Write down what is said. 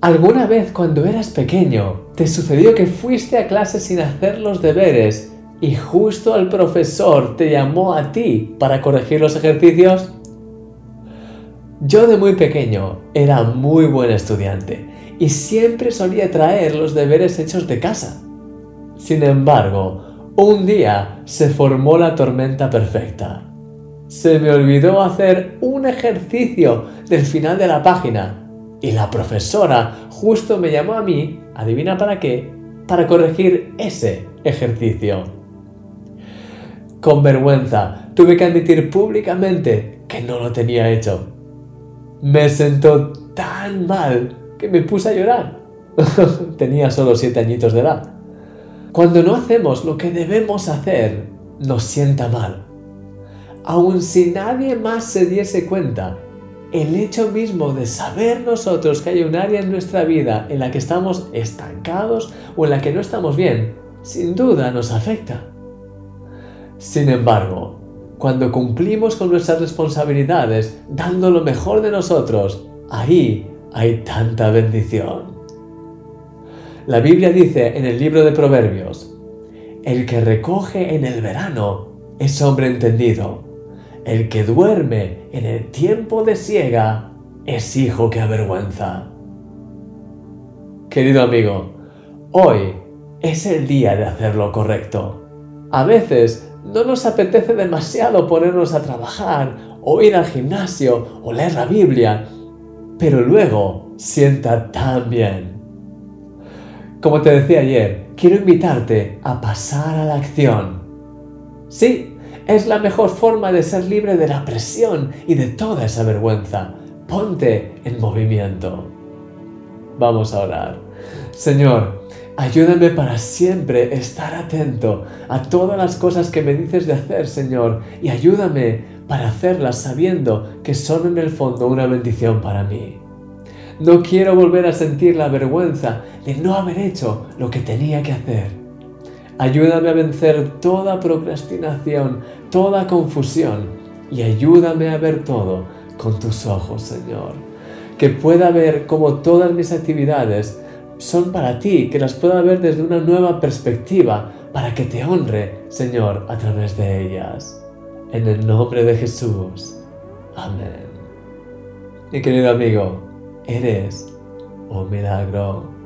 ¿Alguna vez cuando eras pequeño te sucedió que fuiste a clase sin hacer los deberes y justo el profesor te llamó a ti para corregir los ejercicios? Yo de muy pequeño era muy buen estudiante y siempre solía traer los deberes hechos de casa. Sin embargo, un día se formó la tormenta perfecta. Se me olvidó hacer un ejercicio del final de la página y la profesora justo me llamó a mí, adivina para qué, para corregir ese ejercicio. Con vergüenza tuve que admitir públicamente que no lo tenía hecho. Me sentó tan mal que me puse a llorar. Tenía solo siete añitos de edad. Cuando no hacemos lo que debemos hacer, nos sienta mal. Aun si nadie más se diese cuenta, el hecho mismo de saber nosotros que hay un área en nuestra vida en la que estamos estancados o en la que no estamos bien, sin duda nos afecta. Sin embargo, cuando cumplimos con nuestras responsabilidades dando lo mejor de nosotros, ahí hay tanta bendición. La Biblia dice en el libro de Proverbios, el que recoge en el verano es hombre entendido, el que duerme en el tiempo de siega es hijo que avergüenza. Querido amigo, hoy es el día de hacer lo correcto. A veces no nos apetece demasiado ponernos a trabajar o ir al gimnasio o leer la Biblia, pero luego sienta tan bien. Como te decía ayer, quiero invitarte a pasar a la acción. Sí, es la mejor forma de ser libre de la presión y de toda esa vergüenza. Ponte en movimiento. Vamos a orar. Señor, ayúdame para siempre estar atento a todas las cosas que me dices de hacer, Señor, y ayúdame para hacerlas sabiendo que son en el fondo una bendición para mí. No quiero volver a sentir la vergüenza de no haber hecho lo que tenía que hacer. Ayúdame a vencer toda procrastinación, toda confusión y ayúdame a ver todo con tus ojos, Señor. Que pueda ver cómo todas mis actividades son para ti, que las pueda ver desde una nueva perspectiva, para que te honre, Señor, a través de ellas. En el nombre de Jesús. Amén. Mi querido amigo, eres un milagro.